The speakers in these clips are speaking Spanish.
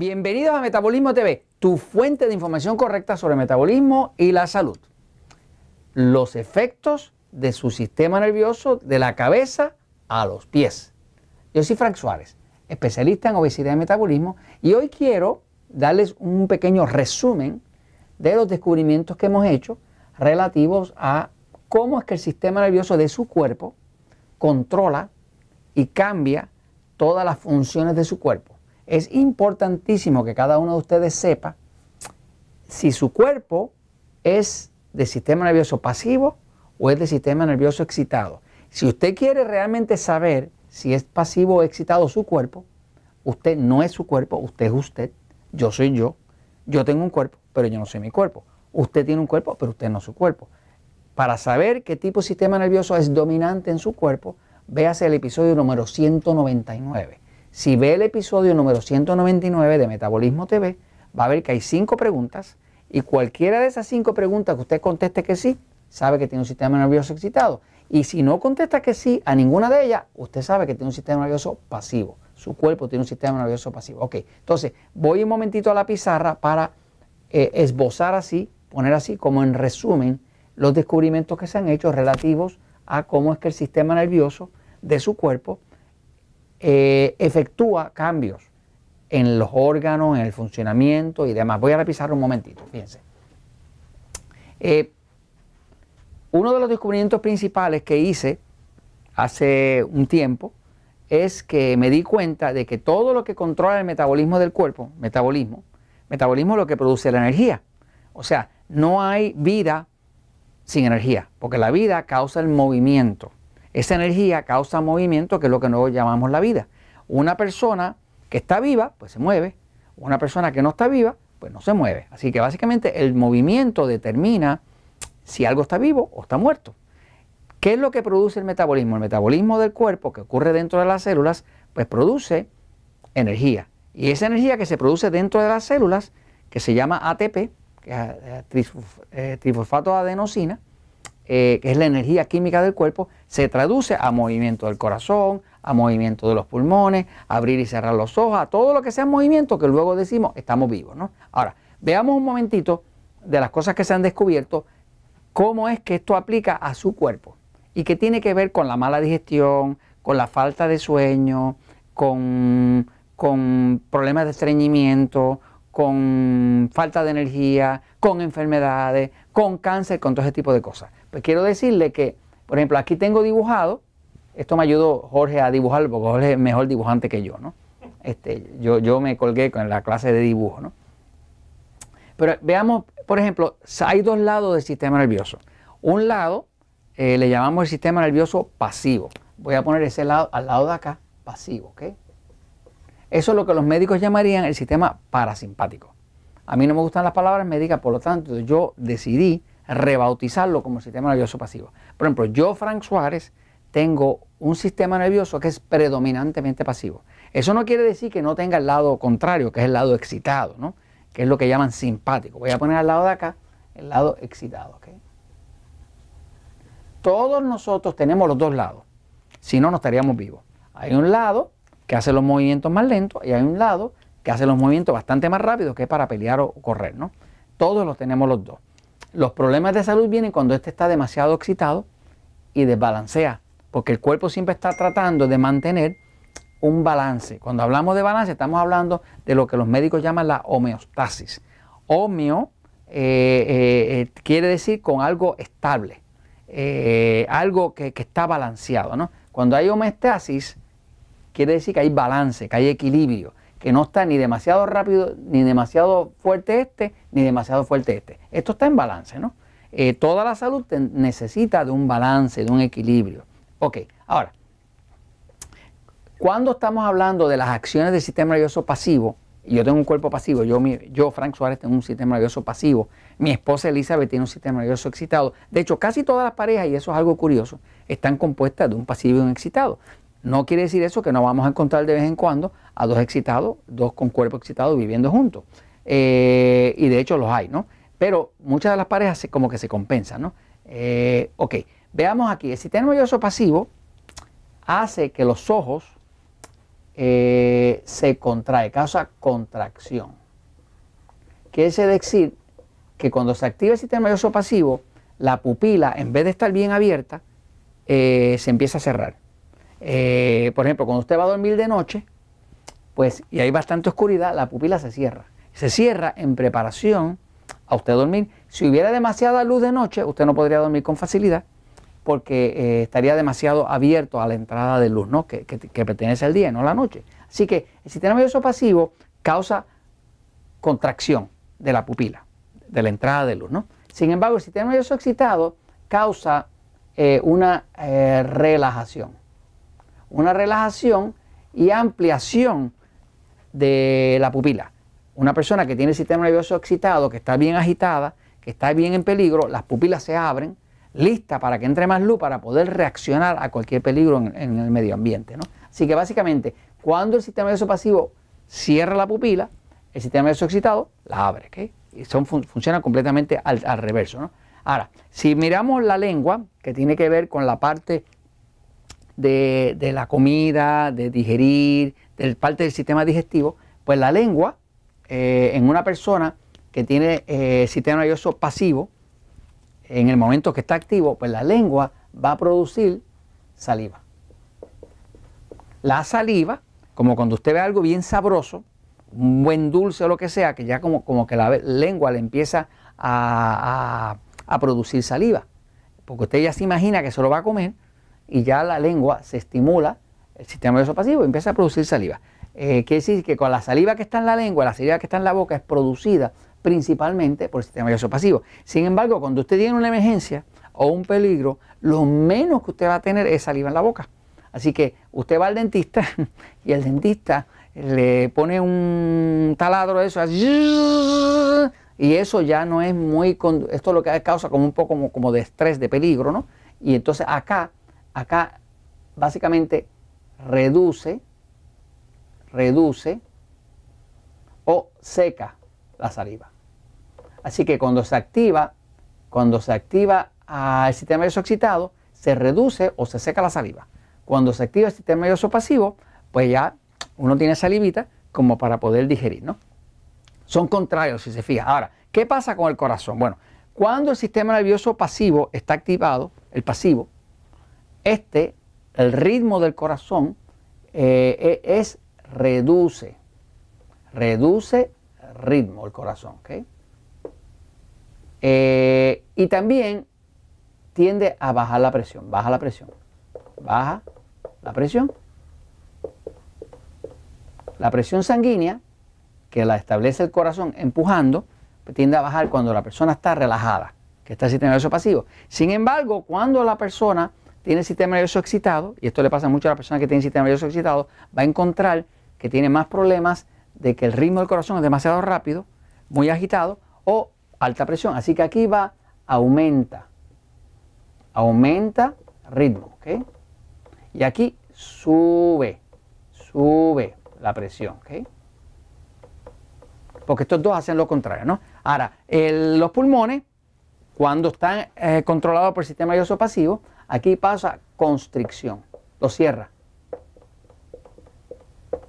Bienvenidos a Metabolismo TV, tu fuente de información correcta sobre metabolismo y la salud. Los efectos de su sistema nervioso de la cabeza a los pies. Yo soy Frank Suárez, especialista en obesidad y metabolismo, y hoy quiero darles un pequeño resumen de los descubrimientos que hemos hecho relativos a cómo es que el sistema nervioso de su cuerpo controla y cambia todas las funciones de su cuerpo es importantísimo que cada uno de ustedes sepa si su cuerpo es de sistema nervioso pasivo o es de sistema nervioso excitado. Si usted quiere realmente saber si es pasivo o excitado su cuerpo, usted no es su cuerpo, usted es usted, yo soy yo, yo tengo un cuerpo, pero yo no soy mi cuerpo. Usted tiene un cuerpo, pero usted no es su cuerpo. Para saber qué tipo de sistema nervioso es dominante en su cuerpo, véase el episodio número 199. Si ve el episodio número 199 de Metabolismo TV, va a ver que hay cinco preguntas y cualquiera de esas cinco preguntas que usted conteste que sí, sabe que tiene un sistema nervioso excitado. Y si no contesta que sí a ninguna de ellas, usted sabe que tiene un sistema nervioso pasivo. Su cuerpo tiene un sistema nervioso pasivo. Ok, entonces voy un momentito a la pizarra para eh, esbozar así, poner así como en resumen los descubrimientos que se han hecho relativos a cómo es que el sistema nervioso de su cuerpo eh, efectúa cambios en los órganos, en el funcionamiento y demás. Voy a repisar un momentito, fíjense. Eh, uno de los descubrimientos principales que hice hace un tiempo es que me di cuenta de que todo lo que controla el metabolismo del cuerpo, metabolismo, metabolismo es lo que produce la energía. O sea, no hay vida sin energía, porque la vida causa el movimiento. Esa energía causa movimiento, que es lo que nosotros llamamos la vida. Una persona que está viva, pues se mueve. Una persona que no está viva, pues no se mueve. Así que básicamente el movimiento determina si algo está vivo o está muerto. ¿Qué es lo que produce el metabolismo? El metabolismo del cuerpo que ocurre dentro de las células, pues produce energía. Y esa energía que se produce dentro de las células, que se llama ATP, que es eh, trifosfato de adenosina, eh, que es la energía química del cuerpo, se traduce a movimiento del corazón, a movimiento de los pulmones, abrir y cerrar los ojos, a todo lo que sea movimiento que luego decimos estamos vivos. ¿no? Ahora, veamos un momentito de las cosas que se han descubierto, cómo es que esto aplica a su cuerpo y que tiene que ver con la mala digestión, con la falta de sueño, con problemas de estreñimiento, con falta de energía, con enfermedades, con cáncer, con todo ese tipo de cosas. Pues quiero decirle que, por ejemplo, aquí tengo dibujado, esto me ayudó Jorge a dibujar, porque Jorge es mejor dibujante que yo, ¿no? Este, yo, yo me colgué con la clase de dibujo, ¿no? Pero veamos, por ejemplo, hay dos lados del sistema nervioso. Un lado eh, le llamamos el sistema nervioso pasivo. Voy a poner ese lado al lado de acá, pasivo, ¿ok? Eso es lo que los médicos llamarían el sistema parasimpático. A mí no me gustan las palabras médicas, por lo tanto yo decidí rebautizarlo como sistema nervioso pasivo. Por ejemplo, yo, Frank Suárez, tengo un sistema nervioso que es predominantemente pasivo. Eso no quiere decir que no tenga el lado contrario, que es el lado excitado, ¿no? que es lo que llaman simpático. Voy a poner al lado de acá el lado excitado. Todos nosotros tenemos los dos lados, si no, no estaríamos vivos. Hay un lado que hace los movimientos más lentos y hay un lado hace los movimientos bastante más rápidos, que para pelear o correr. ¿no? Todos los tenemos los dos. Los problemas de salud vienen cuando este está demasiado excitado y desbalancea, porque el cuerpo siempre está tratando de mantener un balance. Cuando hablamos de balance estamos hablando de lo que los médicos llaman la homeostasis. Homeo eh, eh, eh, quiere decir con algo estable, algo que, que, está balanceado. ¿no? Cuando hay homeostasis, quiere decir que hay balance, que hay equilibrio que no está ni demasiado rápido, ni demasiado fuerte este, ni demasiado fuerte este. Esto está en balance, ¿no? Eh, toda la salud necesita de un balance, de un equilibrio. Ok, ahora, cuando estamos hablando de las acciones del sistema nervioso pasivo, yo tengo un cuerpo pasivo, yo, yo, Frank Suárez, tengo un sistema nervioso pasivo, mi esposa Elizabeth tiene un sistema nervioso excitado. De hecho, casi todas las parejas, y eso es algo curioso, están compuestas de un pasivo y un excitado. No quiere decir eso que no vamos a encontrar de vez en cuando a dos excitados, dos con cuerpo excitado viviendo juntos. Eh, y de hecho los hay, ¿no? Pero muchas de las parejas como que se compensan, ¿no? Eh, ok, veamos aquí, el sistema nervioso pasivo hace que los ojos eh, se contrae, causa contracción. Quiere decir que cuando se activa el sistema nervioso pasivo, la pupila, en vez de estar bien abierta, se empieza a cerrar. Eh, por ejemplo, cuando usted va a dormir de noche, pues, y hay bastante oscuridad, la pupila se cierra. Se cierra en preparación a usted dormir. Si hubiera demasiada luz de noche, usted no podría dormir con facilidad porque eh, estaría demasiado abierto a la entrada de luz, ¿no? Que, pertenece al día, no a la noche. Así que el sistema nervioso pasivo causa contracción de la pupila, de la entrada de luz, ¿no? Sin embargo, el sistema nervioso excitado causa eh, una relajación, una relajación y ampliación de la pupila. Una persona que tiene el sistema nervioso excitado, que está bien agitada, que está bien en peligro, las pupilas se abren, lista para que entre más luz para poder reaccionar a cualquier peligro en, el medio ambiente. ¿no? Así que básicamente, cuando el sistema nervioso pasivo cierra la pupila, el sistema nervioso excitado la abre. ¿okay? Y son, funciona completamente al, reverso. ¿no? Ahora, si miramos la lengua, que tiene que ver con la parte de, la comida, de digerir, del parte del sistema digestivo, pues la lengua eh, en una persona que tiene eh, sistema nervioso pasivo, en el momento que está activo, pues la lengua va a producir saliva. La saliva, como cuando usted ve algo bien sabroso, un buen dulce o lo que sea, que ya como, como que la lengua le empieza a, producir saliva. Porque usted ya se imagina que se lo va a comer y ya la lengua se estimula, el sistema nervioso pasivo y empieza a producir saliva. Eh, quiere decir que con la saliva que está en la lengua, la saliva que está en la boca es producida principalmente por el sistema nervioso pasivo. Sin embargo, cuando usted tiene una emergencia o un peligro, lo menos que usted va a tener es saliva en la boca. Así que usted va al dentista y el dentista le pone un taladro de eso y eso ya no es muy esto lo que causa como un poco como, como de estrés de peligro no y entonces acá acá básicamente reduce reduce o seca la saliva. Así que cuando se activa, cuando se activa el sistema nervioso excitado, se reduce o se seca la saliva. Cuando se activa el sistema nervioso pasivo, pues ya uno tiene salivita como para poder digerir, ¿no? Son contrarios, si se fija. Ahora, ¿qué pasa con el corazón? Bueno, cuando el sistema nervioso pasivo está activado, el pasivo, este, el ritmo del corazón eh, e, es reduce, reduce ritmo el corazón. Eh, y también tiende a bajar la presión, baja la presión, baja la presión. La presión sanguínea, que la establece el corazón empujando, pues tiende a bajar cuando la persona está relajada, que está el sistema nervioso pasivo. Sin embargo, cuando la persona tiene el sistema nervioso excitado, y esto le pasa mucho a la persona que tiene el sistema nervioso excitado, va a encontrar que tiene más problemas de que el ritmo del corazón es demasiado rápido, muy agitado o alta presión. Así que aquí va, aumenta, aumenta ritmo, ¿ok? Y aquí sube, sube la presión, ¿ok? Porque estos dos hacen lo contrario, ¿no? Ahora, los pulmones, cuando están eh, controlados por el sistema nervioso pasivo, aquí pasa constricción, lo cierra.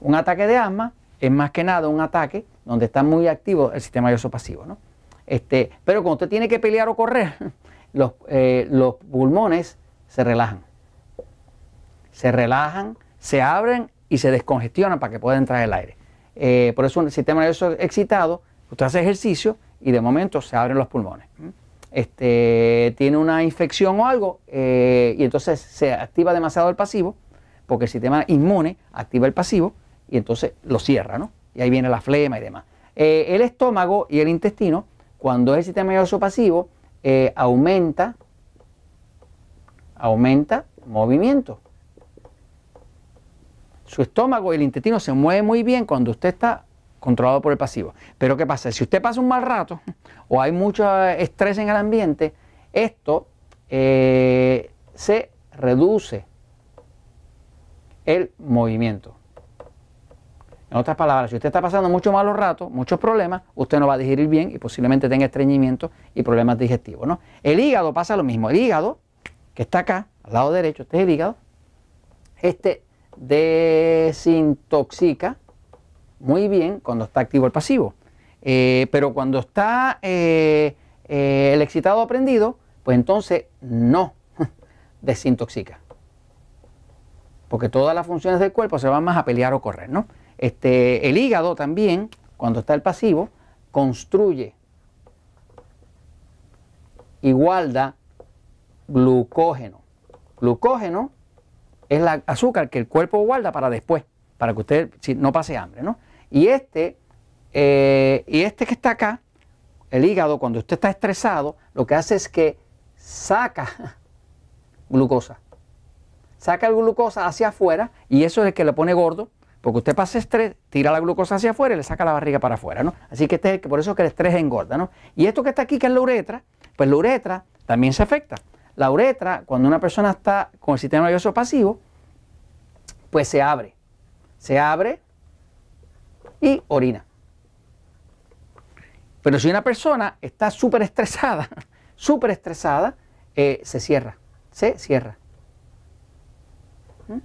Un ataque de asma es más que nada un ataque donde está muy activo el sistema nervioso pasivo. ¿no? Este, pero cuando usted tiene que pelear o correr, los, eh, los pulmones se relajan. Se relajan, se abren y se descongestionan para que pueda entrar el aire. Eh, por eso el sistema nervioso excitado, usted hace ejercicio y de momento se abren los pulmones. Este, tiene una infección o algo eh, y entonces se activa demasiado el pasivo, porque el sistema inmune activa el pasivo y entonces lo cierra, ¿no? Y ahí viene la flema y demás. Eh, el estómago y el intestino, cuando es el sistema nervioso pasivo, eh, aumenta, aumenta movimiento. Su estómago y el intestino se mueven muy bien cuando usted está controlado por el pasivo. Pero ¿qué pasa? Si usted pasa un mal rato o hay mucho estrés en el ambiente, esto eh, se reduce el movimiento. En otras palabras, si usted está pasando muchos malos ratos, muchos problemas, usted no va a digerir bien y posiblemente tenga estreñimiento y problemas digestivos. ¿no? El hígado pasa lo mismo. El hígado, que está acá, al lado derecho, este es el hígado, este desintoxica muy bien cuando está activo el pasivo. Eh, pero cuando está eh, eh, el excitado aprendido, pues entonces no desintoxica. Porque todas las funciones del cuerpo se van más a pelear o correr, ¿no? Este, el hígado también, cuando está el pasivo, construye y guarda glucógeno. Glucógeno es el azúcar que el cuerpo guarda para después, para que usted no pase hambre, ¿no? Y este, eh, y este que está acá, el hígado, cuando usted está estresado, lo que hace es que saca glucosa. Saca el glucosa hacia afuera y eso es el que le pone gordo, porque usted pasa estrés, tira la glucosa hacia afuera y le saca la barriga para afuera, ¿no? Así que este por eso es que el estrés engorda, ¿no? Y esto que está aquí, que es la uretra, pues la uretra también se afecta. La uretra, cuando una persona está con el sistema nervioso pasivo, pues se abre. Se abre y orina. Pero si una persona está súper estresada, súper estresada, eh, se cierra, se cierra. ¿Mm?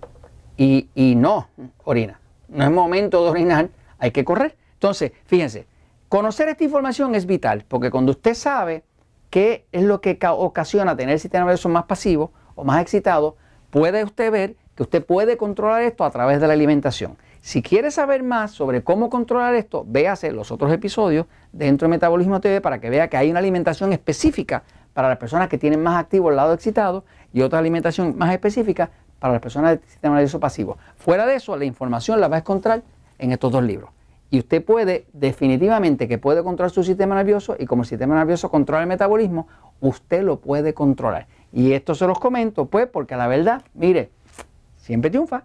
Y, y no orina. No es momento de orinar, hay que correr. Entonces, fíjense, conocer esta información es vital, porque cuando usted sabe qué es lo que ocasiona tener el sistema nervioso más pasivo o más excitado, puede usted ver que usted puede controlar esto a través de la alimentación. Si quiere saber más sobre cómo controlar esto, véase los otros episodios dentro de Metabolismo TV para que vea que hay una alimentación específica para las personas que tienen más activo el lado excitado y otra alimentación más específica para las personas del sistema nervioso pasivo. Fuera de eso, la información la va a encontrar en estos dos libros. Y usted puede, definitivamente que puede controlar su sistema nervioso y como el sistema nervioso controla el metabolismo, usted lo puede controlar. Y esto se los comento, pues, porque la verdad, mire, siempre triunfa.